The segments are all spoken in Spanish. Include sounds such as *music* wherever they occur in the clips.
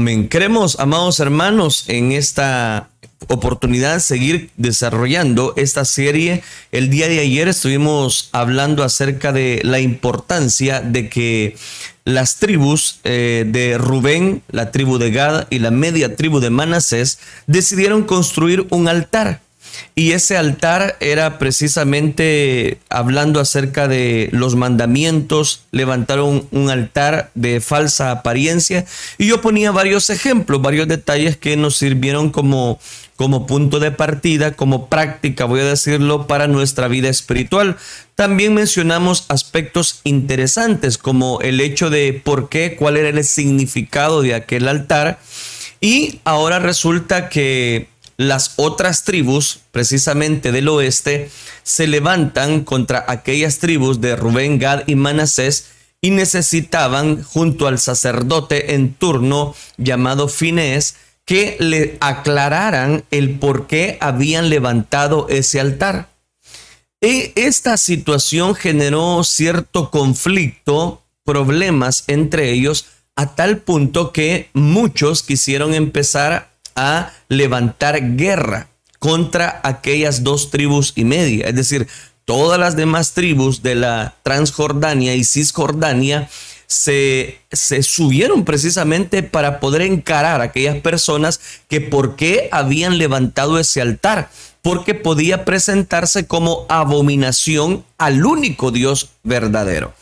Amén. Queremos, amados hermanos, en esta oportunidad seguir desarrollando esta serie. El día de ayer estuvimos hablando acerca de la importancia de que las tribus eh, de Rubén, la tribu de Gad y la media tribu de Manasés decidieron construir un altar y ese altar era precisamente hablando acerca de los mandamientos, levantaron un altar de falsa apariencia y yo ponía varios ejemplos, varios detalles que nos sirvieron como, como punto de partida, como práctica, voy a decirlo, para nuestra vida espiritual. También mencionamos aspectos interesantes como el hecho de por qué, cuál era el significado de aquel altar. Y ahora resulta que las otras tribus, precisamente del oeste, se levantan contra aquellas tribus de Rubén, Gad y Manasés y necesitaban, junto al sacerdote en turno llamado Finés, que le aclararan el por qué habían levantado ese altar. Y esta situación generó cierto conflicto, problemas entre ellos, a tal punto que muchos quisieron empezar a levantar guerra contra aquellas dos tribus y media. Es decir, todas las demás tribus de la Transjordania y Cisjordania se, se, subieron precisamente para poder encarar a aquellas personas que por qué habían levantado ese altar, porque podía presentarse como abominación al único Dios verdadero.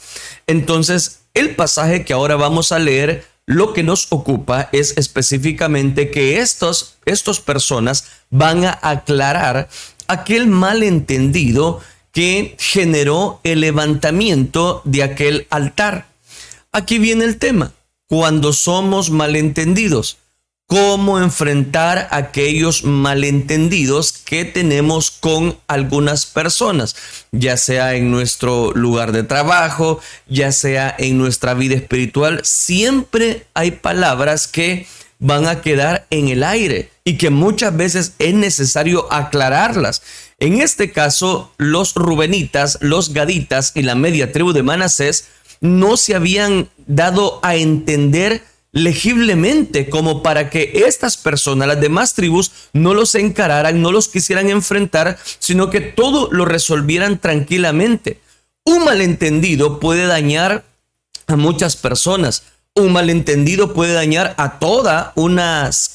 Entonces, el pasaje que ahora vamos a leer lo que nos ocupa es específicamente que estos, estos personas van a aclarar aquel malentendido que generó el levantamiento de aquel altar. Aquí viene el tema. Cuando somos malentendidos, cómo enfrentar aquellos malentendidos que tenemos con algunas personas, ya sea en nuestro lugar de trabajo, ya sea en nuestra vida espiritual. Siempre hay palabras que van a quedar en el aire y que muchas veces es necesario aclararlas. En este caso, los rubenitas, los gaditas y la media tribu de Manasés no se habían dado a entender legiblemente como para que estas personas, las demás tribus, no los encararan, no los quisieran enfrentar, sino que todo lo resolvieran tranquilamente. Un malentendido puede dañar a muchas personas un malentendido puede dañar a toda un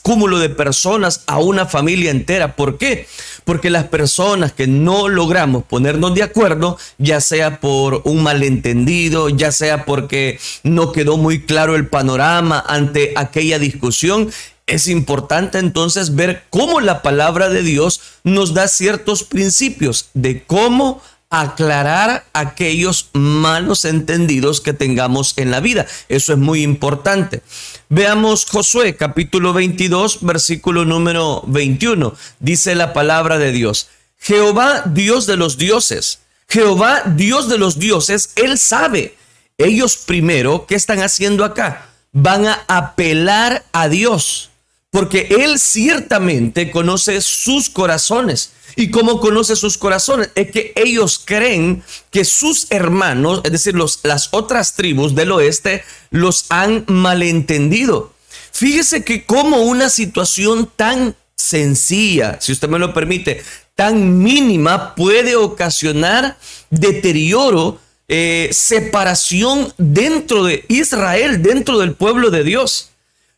cúmulo de personas, a una familia entera. ¿Por qué? Porque las personas que no logramos ponernos de acuerdo, ya sea por un malentendido, ya sea porque no quedó muy claro el panorama ante aquella discusión, es importante entonces ver cómo la palabra de Dios nos da ciertos principios de cómo aclarar aquellos malos entendidos que tengamos en la vida. Eso es muy importante. Veamos Josué capítulo 22 versículo número 21. Dice la palabra de Dios. Jehová Dios de los dioses. Jehová Dios de los dioses, Él sabe. Ellos primero, ¿qué están haciendo acá? Van a apelar a Dios, porque Él ciertamente conoce sus corazones. ¿Y cómo conoce sus corazones? Es que ellos creen que sus hermanos, es decir, los, las otras tribus del oeste, los han malentendido. Fíjese que como una situación tan sencilla, si usted me lo permite, tan mínima puede ocasionar deterioro, eh, separación dentro de Israel, dentro del pueblo de Dios.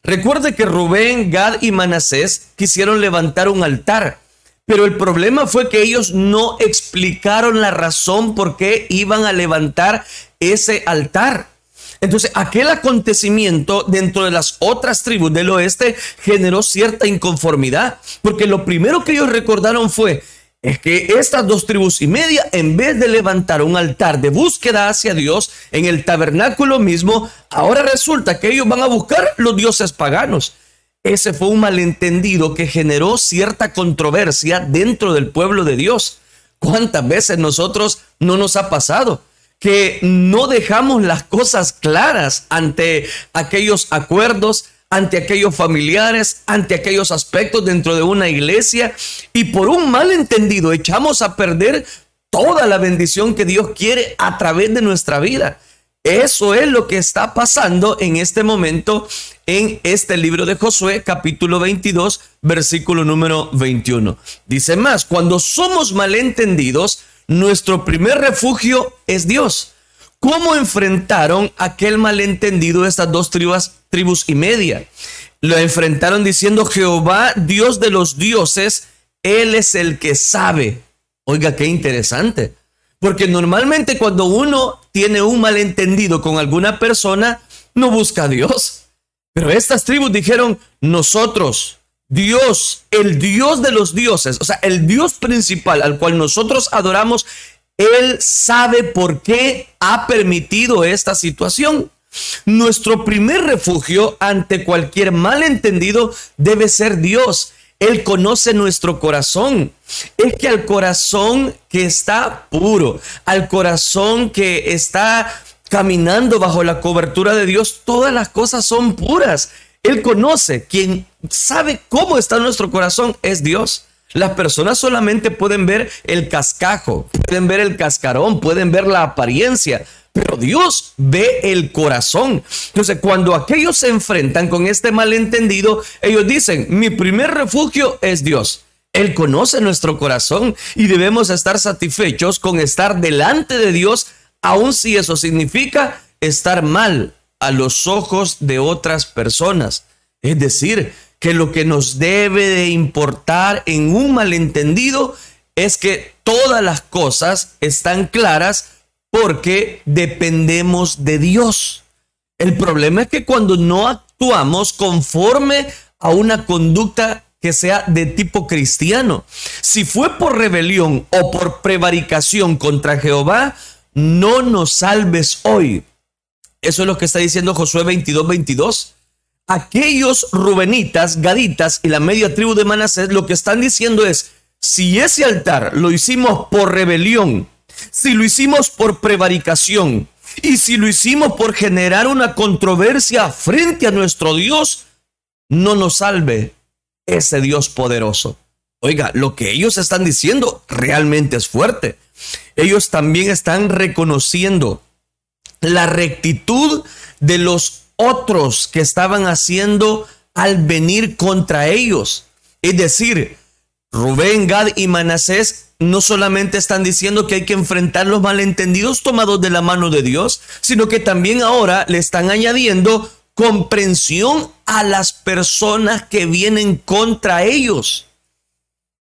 Recuerde que Rubén, Gad y Manasés quisieron levantar un altar pero el problema fue que ellos no explicaron la razón por qué iban a levantar ese altar. Entonces, aquel acontecimiento dentro de las otras tribus del oeste generó cierta inconformidad, porque lo primero que ellos recordaron fue, es que estas dos tribus y media, en vez de levantar un altar de búsqueda hacia Dios en el tabernáculo mismo, ahora resulta que ellos van a buscar los dioses paganos. Ese fue un malentendido que generó cierta controversia dentro del pueblo de Dios. ¿Cuántas veces nosotros no nos ha pasado? que no dejamos las cosas claras ante aquellos acuerdos, ante aquellos familiares, ante aquellos aspectos dentro de una iglesia y por un malentendido echamos a perder toda la bendición que Dios quiere a través de nuestra vida. Eso es lo que está pasando en este momento en este libro de Josué, capítulo 22, versículo número 21. Dice más, cuando somos malentendidos, nuestro primer refugio es Dios. ¿Cómo enfrentaron aquel malentendido estas dos tribus, tribus y media? Lo enfrentaron diciendo, Jehová, Dios de los dioses, Él es el que sabe. Oiga, qué interesante. Porque normalmente cuando uno tiene un malentendido con alguna persona, no busca a Dios. Pero estas tribus dijeron, nosotros, Dios, el Dios de los dioses, o sea, el Dios principal al cual nosotros adoramos, Él sabe por qué ha permitido esta situación. Nuestro primer refugio ante cualquier malentendido debe ser Dios. Él conoce nuestro corazón. Es que al corazón que está puro, al corazón que está caminando bajo la cobertura de Dios, todas las cosas son puras. Él conoce. Quien sabe cómo está nuestro corazón es Dios. Las personas solamente pueden ver el cascajo, pueden ver el cascarón, pueden ver la apariencia, pero Dios ve el corazón. Entonces, cuando aquellos se enfrentan con este malentendido, ellos dicen, mi primer refugio es Dios. Él conoce nuestro corazón y debemos estar satisfechos con estar delante de Dios, aun si eso significa estar mal a los ojos de otras personas. Es decir, que lo que nos debe de importar en un malentendido es que todas las cosas están claras porque dependemos de Dios. El problema es que cuando no actuamos conforme a una conducta que sea de tipo cristiano, si fue por rebelión o por prevaricación contra Jehová, no nos salves hoy. Eso es lo que está diciendo Josué 22, 22. Aquellos rubenitas, gaditas y la media tribu de Manasés lo que están diciendo es, si ese altar lo hicimos por rebelión, si lo hicimos por prevaricación y si lo hicimos por generar una controversia frente a nuestro Dios, no nos salve ese Dios poderoso. Oiga, lo que ellos están diciendo realmente es fuerte. Ellos también están reconociendo la rectitud de los otros que estaban haciendo al venir contra ellos. Es decir, Rubén, Gad y Manasés no solamente están diciendo que hay que enfrentar los malentendidos tomados de la mano de Dios, sino que también ahora le están añadiendo comprensión a las personas que vienen contra ellos.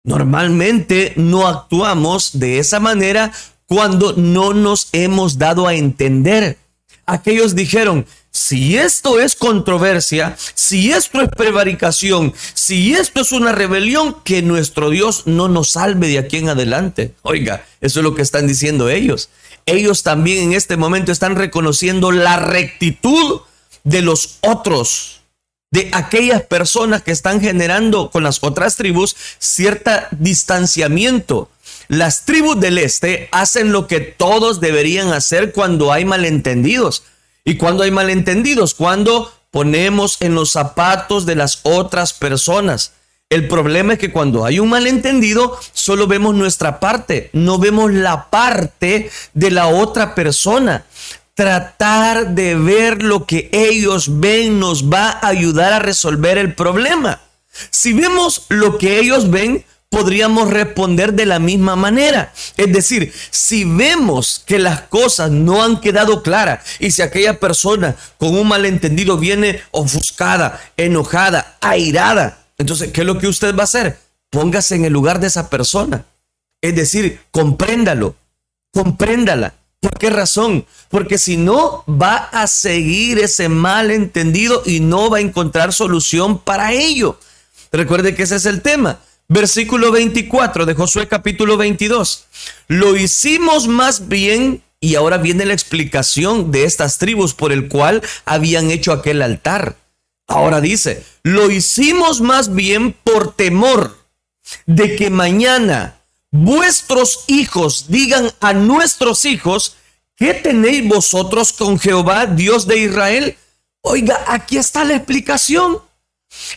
Normalmente no actuamos de esa manera cuando no nos hemos dado a entender. Aquellos dijeron, si esto es controversia, si esto es prevaricación, si esto es una rebelión, que nuestro Dios no nos salve de aquí en adelante. Oiga, eso es lo que están diciendo ellos. Ellos también en este momento están reconociendo la rectitud de los otros, de aquellas personas que están generando con las otras tribus cierto distanciamiento. Las tribus del este hacen lo que todos deberían hacer cuando hay malentendidos y cuando hay malentendidos, cuando ponemos en los zapatos de las otras personas. El problema es que cuando hay un malentendido, solo vemos nuestra parte, no vemos la parte de la otra persona. Tratar de ver lo que ellos ven nos va a ayudar a resolver el problema. Si vemos lo que ellos ven, podríamos responder de la misma manera. Es decir, si vemos que las cosas no han quedado claras y si aquella persona con un malentendido viene ofuscada, enojada, airada, entonces, ¿qué es lo que usted va a hacer? Póngase en el lugar de esa persona. Es decir, compréndalo, compréndala. ¿Por qué razón? Porque si no, va a seguir ese malentendido y no va a encontrar solución para ello. Recuerde que ese es el tema. Versículo 24 de Josué capítulo 22. Lo hicimos más bien, y ahora viene la explicación de estas tribus por el cual habían hecho aquel altar. Ahora dice, lo hicimos más bien por temor de que mañana vuestros hijos digan a nuestros hijos, ¿qué tenéis vosotros con Jehová, Dios de Israel? Oiga, aquí está la explicación.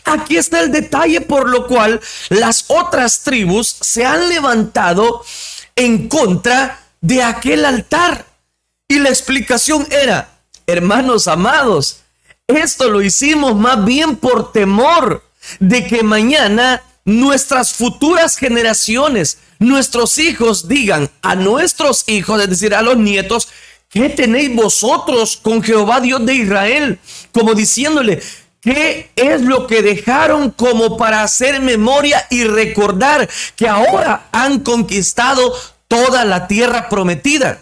Aquí está el detalle por lo cual las otras tribus se han levantado en contra de aquel altar. Y la explicación era, hermanos amados, esto lo hicimos más bien por temor de que mañana nuestras futuras generaciones, nuestros hijos digan a nuestros hijos, es decir, a los nietos, ¿qué tenéis vosotros con Jehová Dios de Israel? Como diciéndole, ¿qué es lo que dejaron como para hacer memoria y recordar que ahora han conquistado toda la tierra prometida?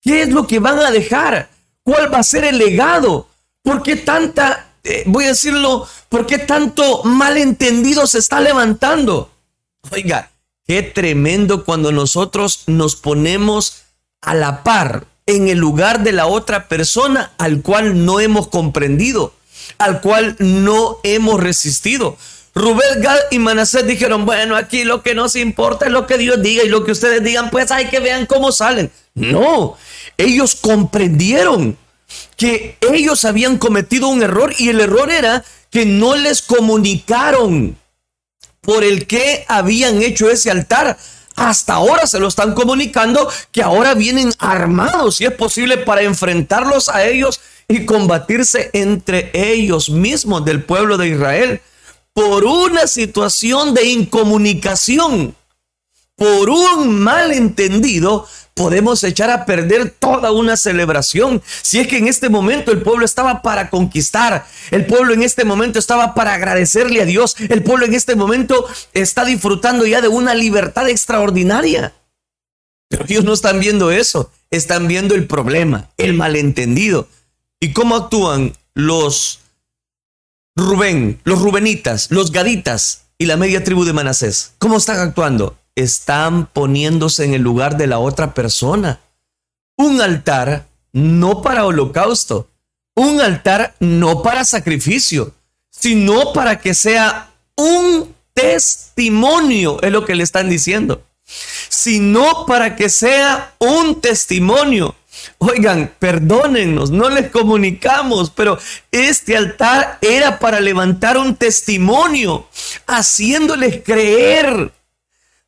¿Qué es lo que van a dejar? ¿Cuál va a ser el legado? ¿Por qué tanta eh, voy a decirlo, ¿por qué tanto malentendido se está levantando? Oiga, qué tremendo cuando nosotros nos ponemos a la par en el lugar de la otra persona al cual no hemos comprendido, al cual no hemos resistido. Rubén, Gad y Manasés dijeron, bueno, aquí lo que nos importa es lo que Dios diga y lo que ustedes digan, pues hay que vean cómo salen. No, ellos comprendieron que ellos habían cometido un error y el error era que no les comunicaron por el que habían hecho ese altar. Hasta ahora se lo están comunicando que ahora vienen armados, si es posible, para enfrentarlos a ellos y combatirse entre ellos mismos del pueblo de Israel por una situación de incomunicación, por un malentendido podemos echar a perder toda una celebración. Si es que en este momento el pueblo estaba para conquistar, el pueblo en este momento estaba para agradecerle a Dios, el pueblo en este momento está disfrutando ya de una libertad extraordinaria. Pero ellos no están viendo eso, están viendo el problema, el malentendido. ¿Y cómo actúan los Rubén, los Rubenitas, los Gaditas y la media tribu de Manasés? ¿Cómo están actuando? están poniéndose en el lugar de la otra persona. Un altar no para holocausto, un altar no para sacrificio, sino para que sea un testimonio, es lo que le están diciendo, sino para que sea un testimonio. Oigan, perdónennos, no les comunicamos, pero este altar era para levantar un testimonio, haciéndoles creer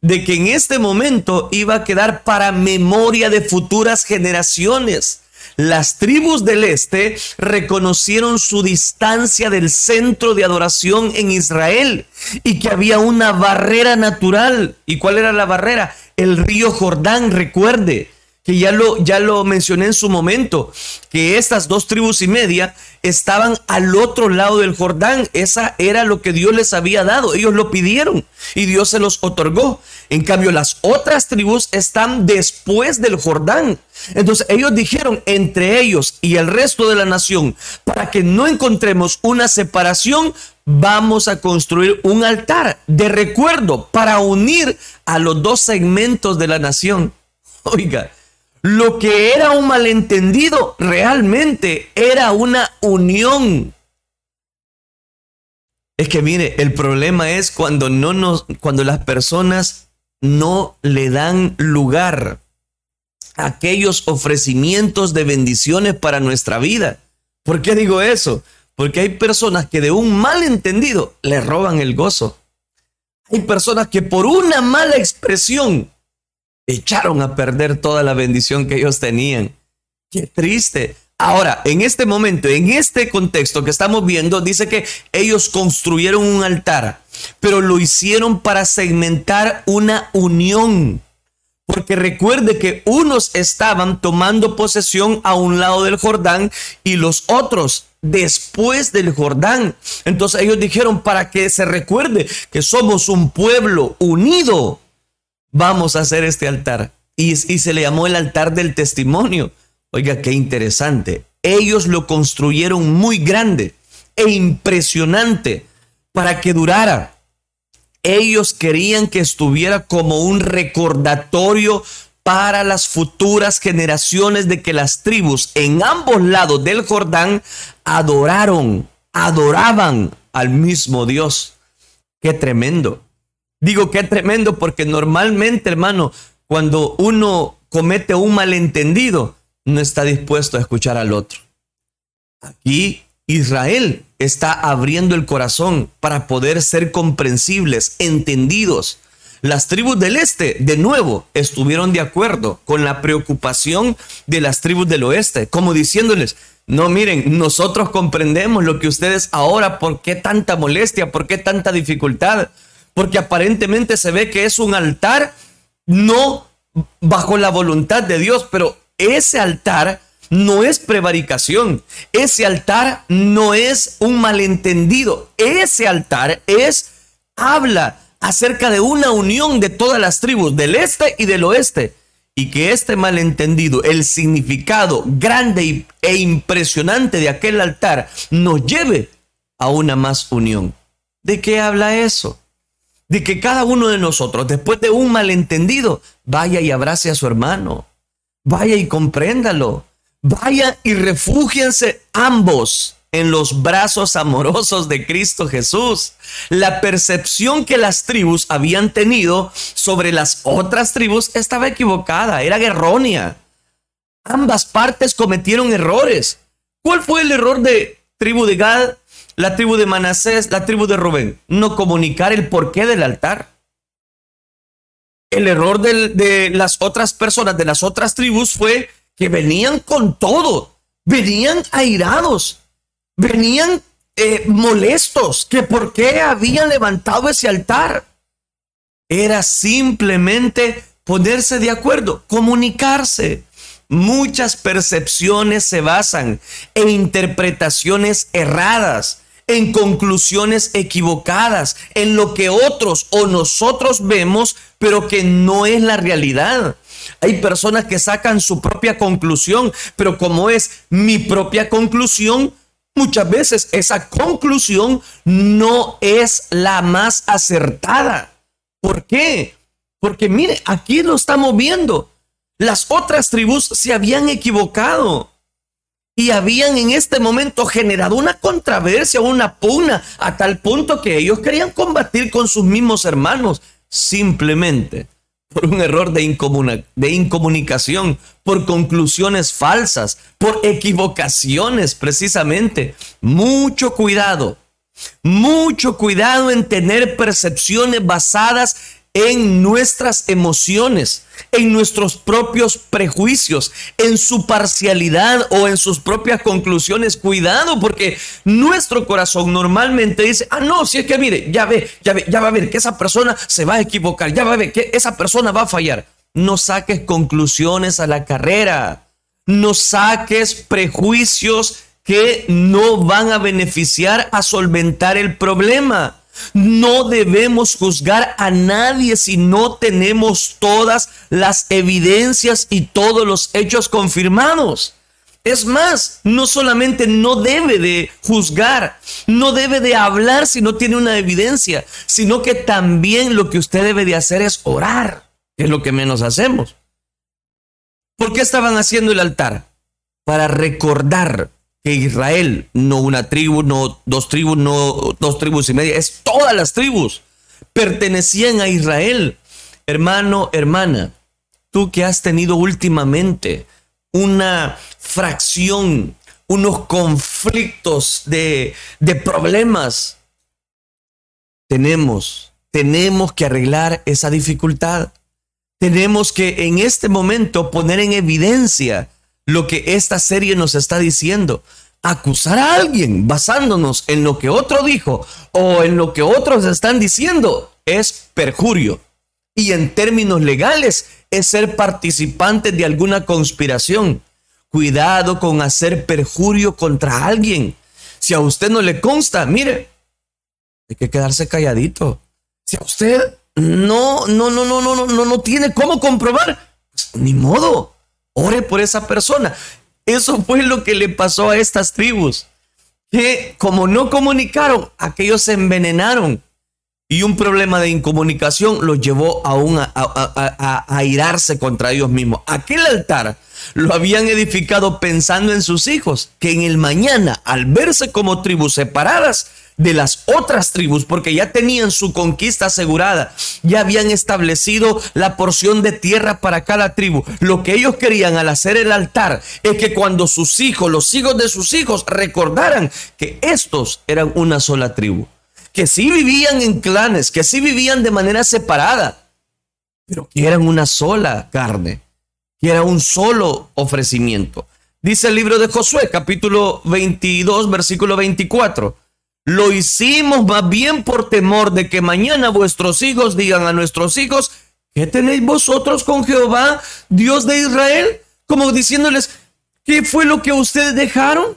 de que en este momento iba a quedar para memoria de futuras generaciones. Las tribus del este reconocieron su distancia del centro de adoración en Israel y que había una barrera natural. ¿Y cuál era la barrera? El río Jordán, recuerde que ya lo, ya lo mencioné en su momento, que estas dos tribus y media estaban al otro lado del Jordán. Esa era lo que Dios les había dado. Ellos lo pidieron y Dios se los otorgó. En cambio, las otras tribus están después del Jordán. Entonces ellos dijeron entre ellos y el resto de la nación, para que no encontremos una separación, vamos a construir un altar de recuerdo para unir a los dos segmentos de la nación. *laughs* Oiga, lo que era un malentendido realmente era una unión. Es que mire, el problema es cuando no nos cuando las personas no le dan lugar a aquellos ofrecimientos de bendiciones para nuestra vida. ¿Por qué digo eso? Porque hay personas que de un malentendido le roban el gozo. Hay personas que por una mala expresión echaron a perder toda la bendición que ellos tenían. Qué triste. Ahora, en este momento, en este contexto que estamos viendo, dice que ellos construyeron un altar, pero lo hicieron para segmentar una unión. Porque recuerde que unos estaban tomando posesión a un lado del Jordán y los otros después del Jordán. Entonces ellos dijeron para que se recuerde que somos un pueblo unido vamos a hacer este altar. Y, se le llamó el altar del testimonio. Oiga, qué interesante. Ellos lo construyeron muy grande e impresionante para que durara. Ellos querían que estuviera como un recordatorio para las futuras generaciones de que las tribus en ambos lados del Jordán adoraron, adoraban al mismo Dios. Qué tremendo. Digo que tremendo porque normalmente, hermano, cuando uno comete un malentendido, no está dispuesto a escuchar al otro. Aquí Israel está abriendo el corazón para poder ser comprensibles, entendidos. Las tribus del este, de nuevo, estuvieron de acuerdo con la preocupación de las tribus del oeste, como diciéndoles, no, miren, nosotros comprendemos lo que ustedes ahora, ¿por qué tanta molestia? ¿Por qué tanta dificultad? Porque aparentemente se ve que es un altar no bajo la voluntad de Dios, pero ese altar no es prevaricación, ese altar no es un malentendido, ese altar es, habla acerca de una unión de todas las tribus del este y del oeste y que este malentendido, el significado grande e impresionante de aquel altar, nos lleve a una más unión. ¿De qué habla eso? De que cada uno de nosotros, después de un malentendido, vaya y abrace a su hermano, vaya y compréndalo, vaya y refúgiense ambos en los brazos amorosos de Cristo Jesús. La percepción que las tribus habían tenido sobre las otras tribus estaba equivocada, era errónea. Ambas partes cometieron errores. ¿Cuál fue el error de tribu de Gad, la tribu de Manasés, la tribu de Rubén? No comunicar el porqué del altar. El error de las otras personas, de las otras tribus, fue que venían con todo, venían airados, venían eh, molestos que por qué habían levantado ese altar. Era simplemente ponerse de acuerdo, comunicarse. Muchas percepciones se basan en interpretaciones erradas, en conclusiones equivocadas, en lo que otros o nosotros vemos, pero que no es la realidad. Hay personas que sacan su propia conclusión, pero como es mi propia conclusión, Muchas veces esa conclusión no es la más acertada. ¿Por qué? Porque mire, aquí lo estamos viendo. Las otras tribus se habían equivocado y habían en este momento generado una controversia, una pugna, a tal punto que ellos querían combatir con sus mismos hermanos. Simplemente por un error de, de, incomunicación, por conclusiones falsas, por equivocaciones precisamente. Mucho cuidado, mucho cuidado en tener percepciones basadas en nuestras emociones, en nuestros propios prejuicios, en su parcialidad o en sus propias conclusiones. Cuidado, porque nuestro corazón normalmente dice, ah, no, si es que mire, ya ve, ya ve, ya va a ver que esa persona se va a equivocar, ya va a ver que esa persona va a fallar. No saques conclusiones a la carrera, no saques prejuicios que no van a beneficiar a solventar el problema. No debemos juzgar a nadie si no tenemos todas las evidencias y todos los hechos confirmados. Es más, no solamente no debe de juzgar, no debe de hablar si no tiene una evidencia, sino que también lo que usted debe de hacer es orar, que es lo que menos hacemos. ¿Por qué estaban haciendo el altar? Para recordar que Israel, no una tribu, no dos tribus, no dos tribus y media, es todas las tribus, pertenecían a Israel. Hermano, hermana, tú que has tenido últimamente una fracción, unos conflictos de, de problemas, tenemos, tenemos que arreglar esa dificultad. Tenemos que en este momento poner en evidencia lo que esta serie nos está diciendo. Acusar a alguien basándonos en lo que otro dijo o en lo que otros están diciendo es perjurio. Y en términos legales es ser participante de alguna conspiración. Cuidado con hacer perjurio contra alguien. Si a usted no le consta, mire, hay que quedarse calladito. Si a usted no, no, no, no, no, no, no tiene cómo comprobar, pues, ni modo. Ore por esa persona. Eso fue lo que le pasó a estas tribus. Que como no comunicaron, aquellos se envenenaron. Y un problema de incomunicación los llevó a, a, a, irarse contra ellos mismos. Aquel altar lo habían edificado pensando en sus hijos, que en el mañana, al verse como tribus separadas, de las otras tribus, porque ya tenían su conquista asegurada, ya habían establecido la porción de tierra para cada tribu. Lo que ellos querían al hacer el altar es que cuando sus hijos, los hijos de sus hijos, recordaran que estos eran una sola tribu, que sí vivían en clanes, que sí vivían de manera separada, pero que eran una sola carne, que era un solo ofrecimiento. Dice el libro de Josué, capítulo 22, versículo 24. Lo hicimos más bien por temor de que mañana vuestros hijos digan a nuestros hijos, ¿qué tenéis vosotros con Jehová, Dios de Israel? Como diciéndoles, ¿qué fue lo que ustedes dejaron?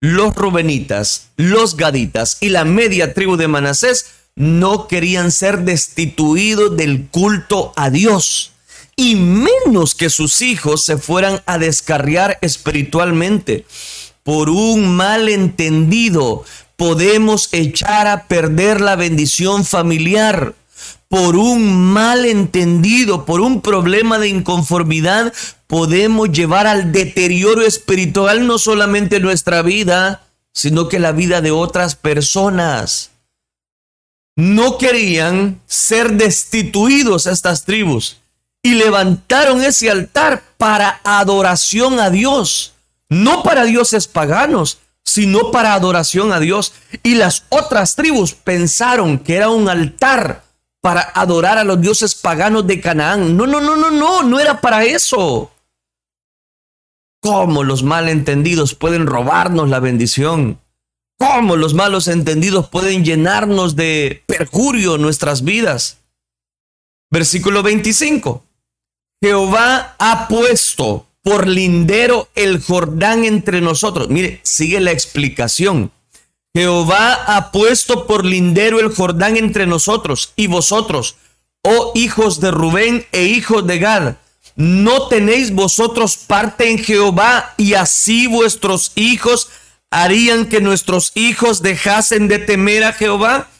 Los rubenitas, los gaditas y la media tribu de Manasés no querían ser destituidos del culto a Dios y menos que sus hijos se fueran a descarriar espiritualmente. Por un malentendido podemos echar a perder la bendición familiar. Por un malentendido, por un problema de inconformidad, podemos llevar al deterioro espiritual no solamente nuestra vida, sino que la vida de otras personas no querían ser destituidos a estas tribus y levantaron ese altar para adoración a Dios, no para dioses paganos, sino para adoración a Dios. Y las otras tribus pensaron que era un altar para adorar a los dioses paganos de Canaán. No, no, no, no, no, no era para eso. ¿Cómo los malentendidos pueden robarnos la bendición? ¿Cómo los malos entendidos pueden llenarnos de perjurio nuestras vidas? Versículo 25. Jehová ha puesto por lindero el Jordán entre nosotros. Mire, sigue la explicación. Jehová ha puesto por lindero el Jordán entre nosotros y vosotros, oh hijos de Rubén e hijos de Gad. ¿No tenéis vosotros parte en Jehová y así vuestros hijos harían que nuestros hijos dejasen de temer a Jehová?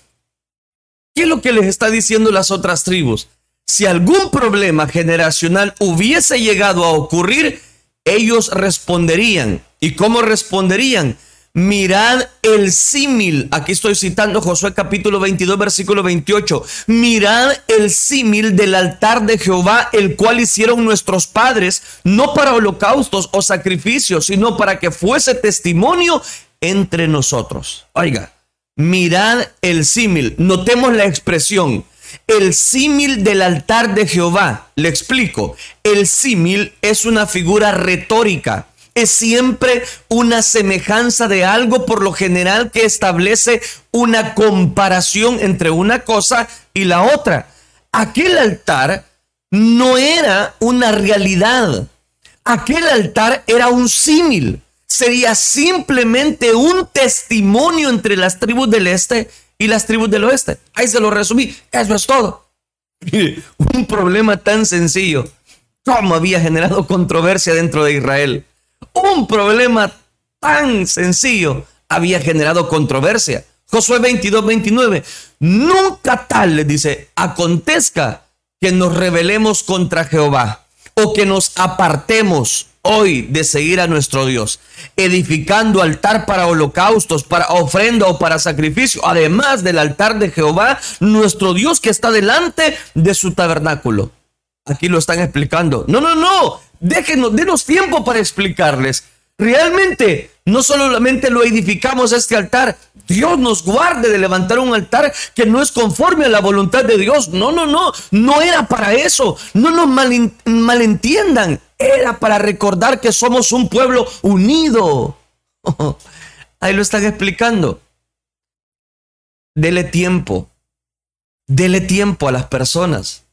¿Qué es lo que les está diciendo las otras tribus? Si algún problema generacional hubiese llegado a ocurrir, ellos responderían. ¿Y cómo responderían? Mirad el símil. Aquí estoy citando Josué capítulo 22, versículo 28. Mirad el símil del altar de Jehová, el cual hicieron nuestros padres, no para holocaustos o sacrificios, sino para que fuese testimonio entre nosotros. Oiga, mirad el símil. Notemos la expresión. El símil del altar de Jehová. Le explico. El símil es una figura retórica es siempre una semejanza de algo por lo general que establece una comparación entre una cosa y la otra. Aquel altar no era una realidad. Aquel altar era un símil. Sería simplemente un testimonio entre las tribus del este y las tribus del oeste. Ahí se lo resumí. Eso es todo. un problema tan sencillo. ¿Cómo había generado controversia dentro de Israel? un problema tan sencillo había generado controversia. Josué 22, 29. Nunca tal, le dice, acontezca que nos rebelemos contra Jehová o que nos apartemos hoy de seguir a nuestro Dios, edificando altar para holocaustos, para ofrenda o para sacrificio, además del altar de Jehová, nuestro Dios que está delante de su tabernáculo. Aquí lo están explicando. No, no, no. Déjenos, denos tiempo para explicarles. Realmente, no solamente lo edificamos este altar, Dios nos guarde de levantar un altar que no es conforme a la voluntad de Dios. No, no, no, no era para eso. No nos malentiendan. Era para recordar que somos un pueblo unido. *laughs* ahí lo están explicando. Dele tiempo. Dele tiempo a las personas.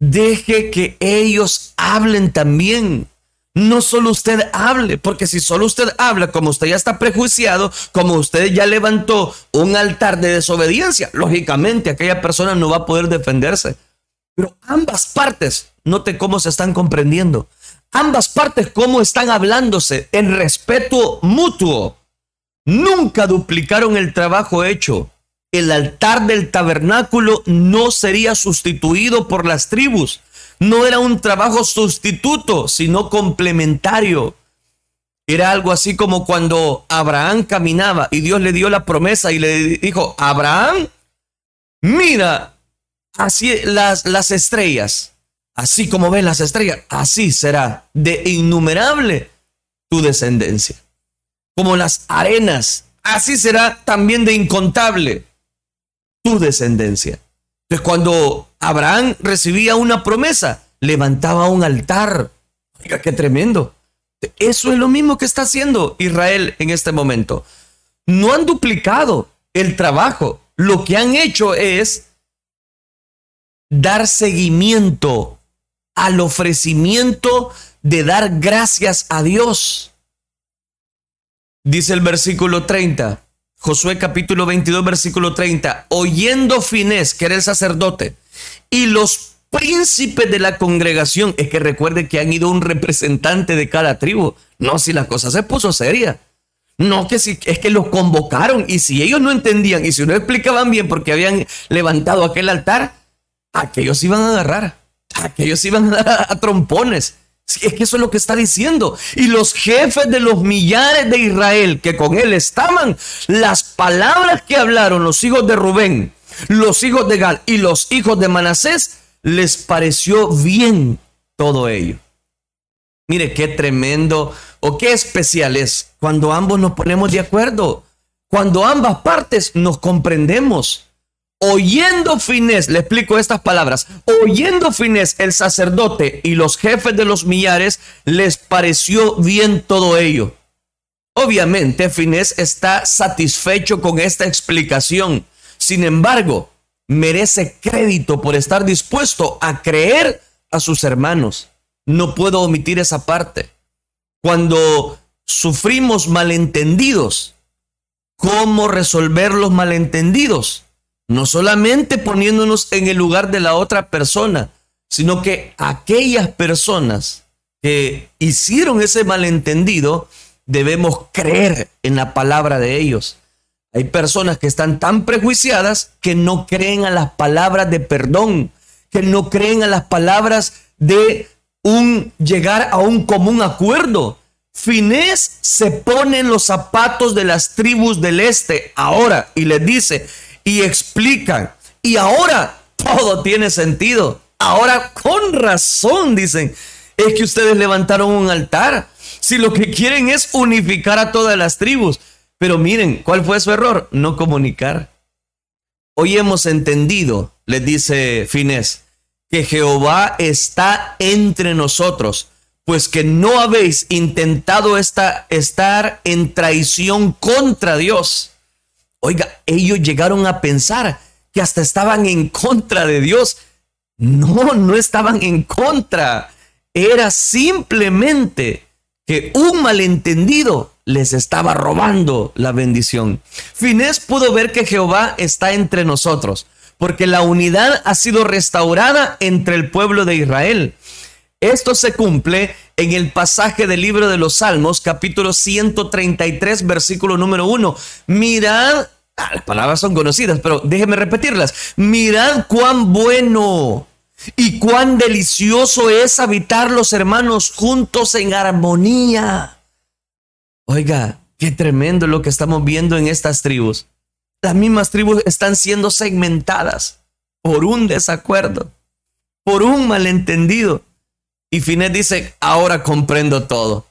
Deje que ellos hablen también. No solo usted hable, porque si solo usted habla, como usted ya está prejuiciado, como usted ya levantó un altar de desobediencia, lógicamente aquella persona no va a poder defenderse. Pero ambas partes, note cómo se están comprendiendo. Ambas partes, cómo están hablándose en respeto mutuo. Nunca duplicaron el trabajo hecho el altar del tabernáculo no sería sustituido por las tribus. No era un trabajo sustituto, sino complementario. Era algo así como cuando Abraham caminaba y Dios le dio la promesa y le dijo, Abraham, mira, así las, las estrellas, así como ven las estrellas, así será de innumerable tu descendencia. Como las arenas, así será también de incontable tu descendencia. Entonces, cuando Abraham recibía una promesa, levantaba un altar. Oiga, qué tremendo. Eso es lo mismo que está haciendo Israel en este momento. No han duplicado el trabajo. Lo que han hecho es dar seguimiento al ofrecimiento de dar gracias a Dios. Dice el versículo 30, Josué capítulo 22, versículo 30, oyendo Finés, que era el sacerdote, y los príncipes de la congregación, es que recuerde que han ido un representante de cada tribu. No, si la cosa se puso seria. No, que si es que los convocaron y si ellos no entendían y si no explicaban bien porque habían levantado aquel altar, aquellos iban a agarrar, *laughs* aquellos iban a dar a trompones. Es que eso es lo que está diciendo. Y los jefes de los millares de Israel que con él estaban, las palabras que hablaron los hijos de Rubén, los hijos de Gal y los hijos de Manasés, les pareció bien todo ello. Mire qué tremendo o qué especial es cuando ambos nos ponemos de acuerdo, cuando ambas partes nos comprendemos. Oyendo Finés, le explico estas palabras, oyendo Finés el sacerdote y los jefes de los millares, les pareció bien todo ello. Obviamente Finés está satisfecho con esta explicación. Sin embargo, merece crédito por estar dispuesto a creer a sus hermanos. No puedo omitir esa parte. Cuando sufrimos malentendidos, ¿cómo resolver los malentendidos? No solamente poniéndonos en el lugar de la otra persona, sino que aquellas personas que hicieron ese malentendido, debemos creer en la palabra de ellos. Hay personas que están tan prejuiciadas que no creen a las palabras de perdón, que no creen a las palabras de un llegar a un común acuerdo. Finés se pone en los zapatos de las tribus del este ahora y les dice, y explican. Y ahora todo tiene sentido. Ahora con razón dicen, es que ustedes levantaron un altar. Si lo que quieren es unificar a todas las tribus. Pero miren, ¿cuál fue su error? No comunicar. Hoy hemos entendido, les dice Finés, que Jehová está entre nosotros, pues que no habéis intentado esta, estar en traición contra Dios Oiga, ellos llegaron a pensar que hasta estaban en contra de Dios. No, no estaban en contra. Era simplemente que un malentendido les estaba robando la bendición. Finés pudo ver que Jehová está entre nosotros, porque la unidad ha sido restaurada entre el pueblo de Israel. Esto se cumple en el pasaje del libro de los Salmos, capítulo 133, versículo número 1. Mirad, ah, las palabras son conocidas, pero déjenme repetirlas. Mirad cuán bueno y cuán delicioso es habitar los hermanos juntos en armonía. Oiga, qué tremendo lo que estamos viendo en estas tribus. Las mismas tribus están siendo segmentadas por un desacuerdo, por un malentendido. Y Finet dice, ahora comprendo todo.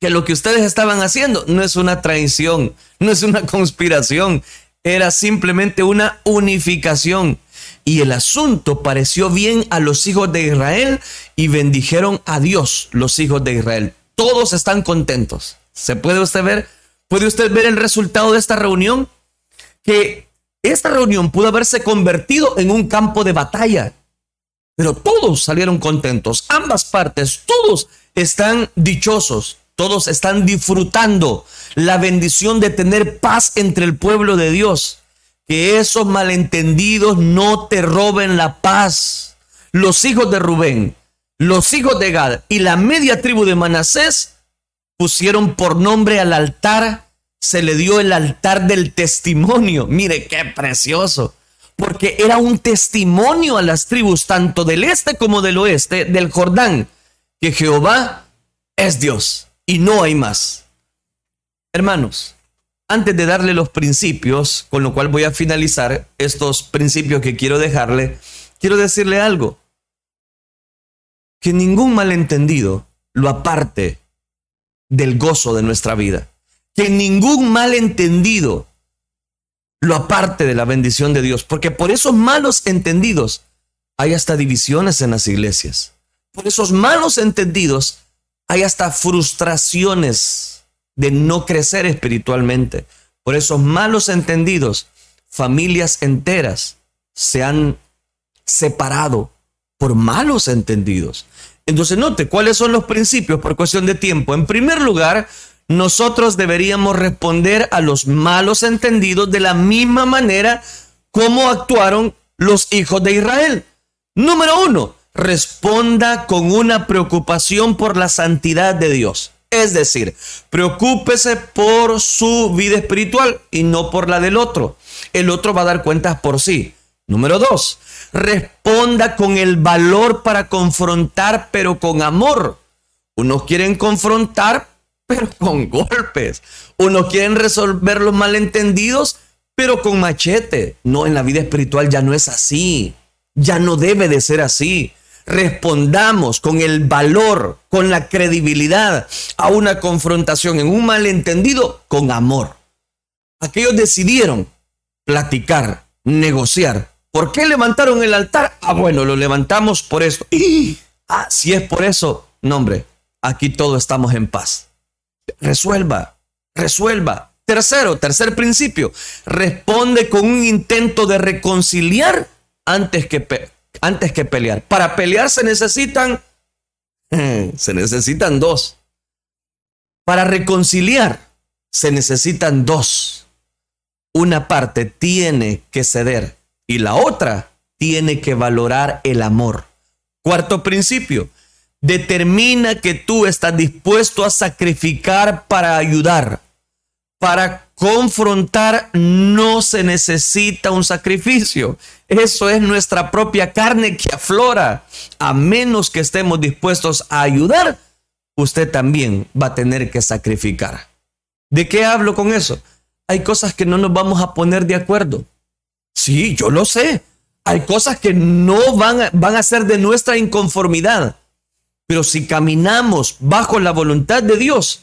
Que lo que ustedes estaban haciendo no es una traición, no es una conspiración, era simplemente una unificación. Y el asunto pareció bien a los hijos de Israel y bendijeron a Dios los hijos de Israel. Todos están contentos. ¿Se puede usted ver? ¿Puede usted ver el resultado de esta reunión? Que esta reunión pudo haberse convertido en un campo de batalla. Pero todos salieron contentos, ambas partes, todos están dichosos, todos están disfrutando la bendición de tener paz entre el pueblo de Dios. Que esos malentendidos no te roben la paz. Los hijos de Rubén, los hijos de Gad y la media tribu de Manasés pusieron por nombre al altar, se le dio el altar del testimonio. Mire qué precioso porque era un testimonio a las tribus, tanto del este como del oeste, del Jordán, que Jehová es Dios y no hay más. Hermanos, antes de darle los principios, con lo cual voy a finalizar estos principios que quiero dejarle, quiero decirle algo. Que ningún malentendido lo aparte del gozo de nuestra vida. Que ningún malentendido lo aparte de la bendición de Dios, porque por esos malos entendidos hay hasta divisiones en las iglesias. Por esos malos entendidos hay hasta frustraciones de no crecer espiritualmente. Por esos malos entendidos, familias enteras se han separado por malos entendidos. Entonces, note cuáles son los principios por cuestión de tiempo. En primer lugar, nosotros deberíamos responder a los malos entendidos de la misma manera como actuaron los hijos de Israel. Número uno, responda con una preocupación por la santidad de Dios. Es decir, preocúpese por su vida espiritual y no por la del otro. El otro va a dar cuentas por sí. Número dos, responda con el valor para confrontar, pero con amor. Unos quieren confrontar, pero con golpes. Unos quieren resolver los malentendidos, pero con machete. No, en la vida espiritual ya no es así. Ya no debe de ser así. Respondamos con el valor, con la credibilidad a una confrontación en un malentendido con amor. Aquellos decidieron platicar, negociar, ¿Por qué levantaron el altar? Ah, bueno, lo levantamos por esto. ah, si es por eso, no hombre, aquí todos estamos en paz. Resuelva, resuelva. Tercero, tercer principio, responde con un intento de reconciliar antes que, antes que pelear. Para pelear se necesitan, *laughs* se necesitan dos. Para reconciliar se necesitan dos. Una parte tiene que ceder y la otra tiene que valorar el amor. Cuarto principio, determina que tú estás dispuesto a sacrificar para ayudar. Para confrontar no se necesita un sacrificio. Eso es nuestra propia carne que aflora. A menos que estemos dispuestos a ayudar, usted también va a tener que sacrificar. ¿De qué hablo con eso? Hay cosas que no nos vamos a poner de acuerdo. Sí, yo lo sé. Hay cosas que no van a, van a ser de nuestra inconformidad. Pero si caminamos bajo la voluntad de Dios,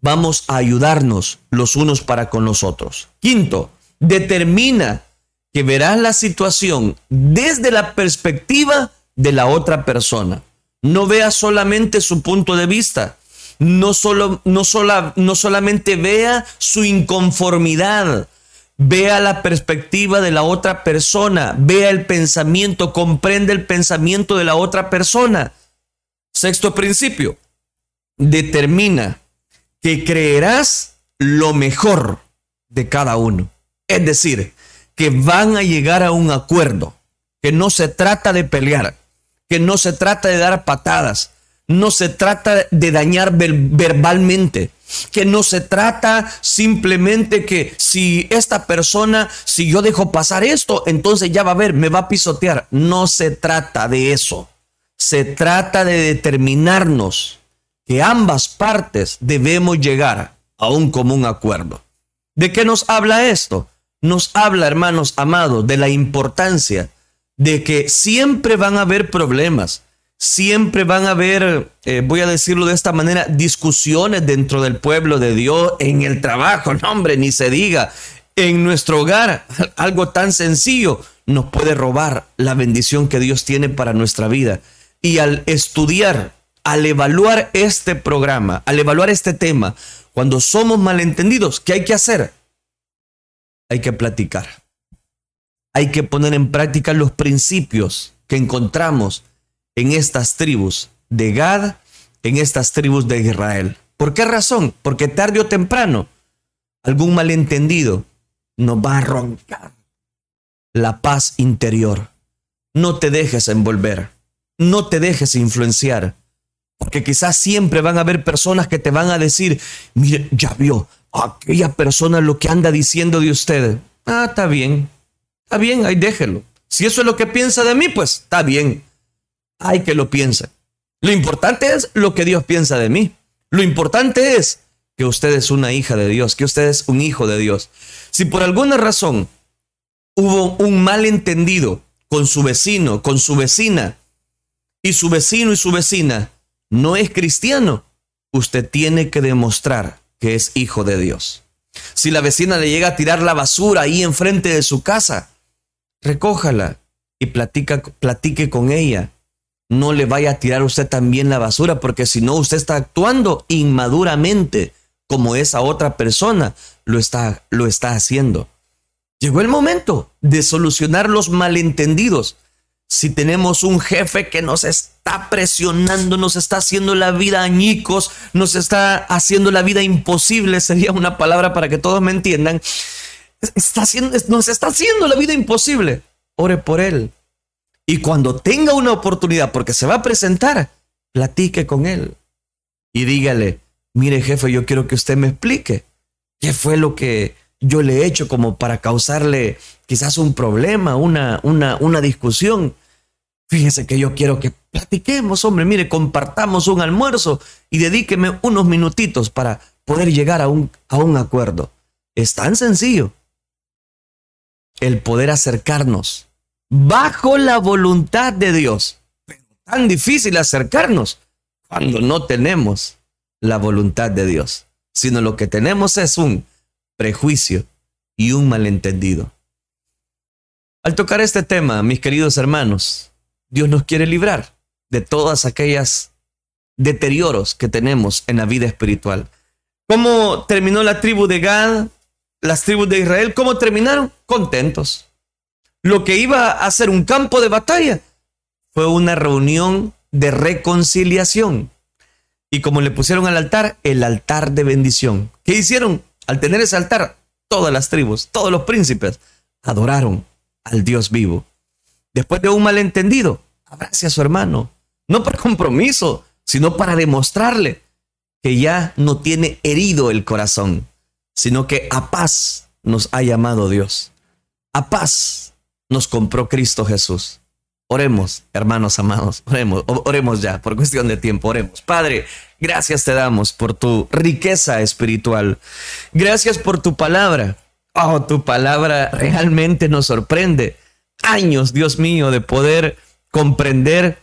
vamos a ayudarnos los unos para con los otros. Quinto, determina que verás la situación desde la perspectiva de la otra persona. No veas solamente su punto de vista. No, solo, no, no solamente vea su inconformidad, Vea la perspectiva de la otra persona, vea el pensamiento, comprende el pensamiento de la otra persona. Sexto principio, determina que creerás lo mejor de cada uno. Es decir, que van a llegar a un acuerdo, que no se trata de pelear, que no se trata de dar patadas, no se trata de dañar verbalmente, que no se trata simplemente que si esta persona, si yo dejo pasar esto, entonces ya va a ver, me va a pisotear. No se trata de eso. Se trata de determinarnos que ambas partes debemos llegar a un común acuerdo. ¿De qué nos habla esto? Nos habla, hermanos amados, de la importancia de que siempre van a haber problemas, siempre van a haber, eh, voy a decirlo de esta manera, discusiones dentro del pueblo de Dios, en el trabajo, no hombre, ni se diga, en nuestro hogar, algo tan sencillo nos puede robar la bendición que Dios tiene para nuestra vida. Y al estudiar, al evaluar este programa, al evaluar este tema, cuando somos malentendidos, ¿qué hay que hacer? Hay que platicar. Hay que poner en práctica los principios que encontramos en estas tribus de Gad, en estas tribus de Israel. ¿Por qué razón? Porque tarde o temprano algún malentendido nos va a roncar la paz interior. No te dejes envolver, no te dejes influenciar, porque quizás siempre van a haber personas que te van a decir, mire, ya vio, aquella persona lo que anda diciendo de usted. Ah, está bien, está bien, ahí déjelo. Si eso es lo que piensa de mí, pues está bien. Hay que lo piense. Lo importante es lo que Dios piensa de mí. Lo importante es que usted es una hija de Dios, que usted es un hijo de Dios. Si por alguna razón hubo un malentendido con su vecino, con su vecina, y su vecino y su vecina no es cristiano, usted tiene que demostrar que es hijo de Dios. Si la vecina le llega a tirar la basura ahí enfrente de su casa, recójala y platique con ella. No le vaya a tirar usted también la basura, porque si no, usted está actuando inmaduramente como esa otra persona lo está, lo está haciendo. Llegó el momento de solucionar los malentendidos. Si tenemos un jefe que nos está presionando, nos está haciendo la vida añicos, nos está haciendo la vida imposible, sería una palabra para que todos me entiendan, está haciendo, nos está haciendo la vida imposible. Ore por él. Y cuando tenga una oportunidad, porque se va a presentar, platique con él y dígale, mire jefe, yo quiero que usted me explique qué fue lo que yo le he hecho como para causarle quizás un problema, una, una, una discusión. Fíjese que yo quiero que platiquemos, hombre, mire, compartamos un almuerzo y dedíqueme unos minutitos para poder llegar a un, a un acuerdo. Es tan sencillo el poder acercarnos bajo la voluntad de Dios. Pero tan difícil acercarnos cuando no tenemos la voluntad de Dios, sino lo que tenemos es un prejuicio y un malentendido. Al tocar este tema, mis queridos hermanos, Dios nos quiere librar de todas aquellas deterioros que tenemos en la vida espiritual. ¿Cómo terminó la tribu de Gad las tribus de Israel, ¿cómo terminaron? Contentos. Lo que iba a ser un campo de batalla fue una reunión de reconciliación. Y como le pusieron al altar, el altar de bendición. ¿Qué hicieron? Al tener ese altar, todas las tribus, todos los príncipes, adoraron al Dios vivo. Después de un malentendido, abrace a su hermano, no por compromiso, sino para demostrarle que ya no tiene herido el corazón sino que a paz nos ha llamado Dios. A paz nos compró Cristo Jesús. Oremos, hermanos amados, oremos, oremos ya, por cuestión de tiempo, oremos. Padre, gracias te damos por tu riqueza espiritual. Gracias por tu palabra. Oh, tu palabra realmente nos sorprende. Años, Dios mío, de poder comprender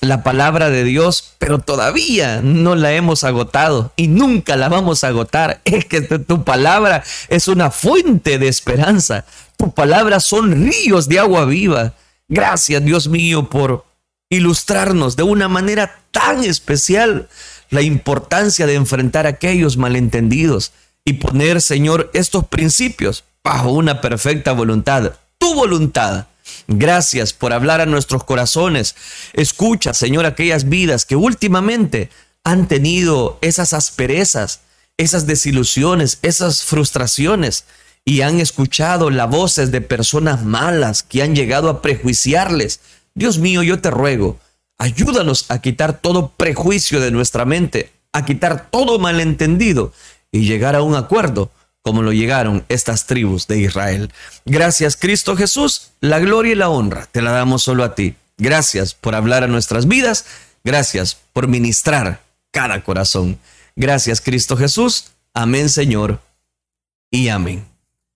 la palabra de Dios, pero todavía no la hemos agotado y nunca la vamos a agotar. Es que tu palabra es una fuente de esperanza. Tu palabra son ríos de agua viva. Gracias, Dios mío, por ilustrarnos de una manera tan especial la importancia de enfrentar aquellos malentendidos y poner, Señor, estos principios bajo una perfecta voluntad, tu voluntad Gracias por hablar a nuestros corazones. Escucha, Señor, aquellas vidas que últimamente han tenido esas asperezas, esas desilusiones, esas frustraciones y han escuchado las voces de personas malas que han llegado a prejuiciarles. Dios mío, yo te ruego, ayúdanos a quitar todo prejuicio de nuestra mente, a quitar todo malentendido y llegar a un acuerdo como lo llegaron estas tribus de Israel. Gracias Cristo Jesús, la gloria y la honra te la damos solo a ti. Gracias por hablar a nuestras vidas, gracias por ministrar cada corazón. Gracias Cristo Jesús, amén Señor y amén.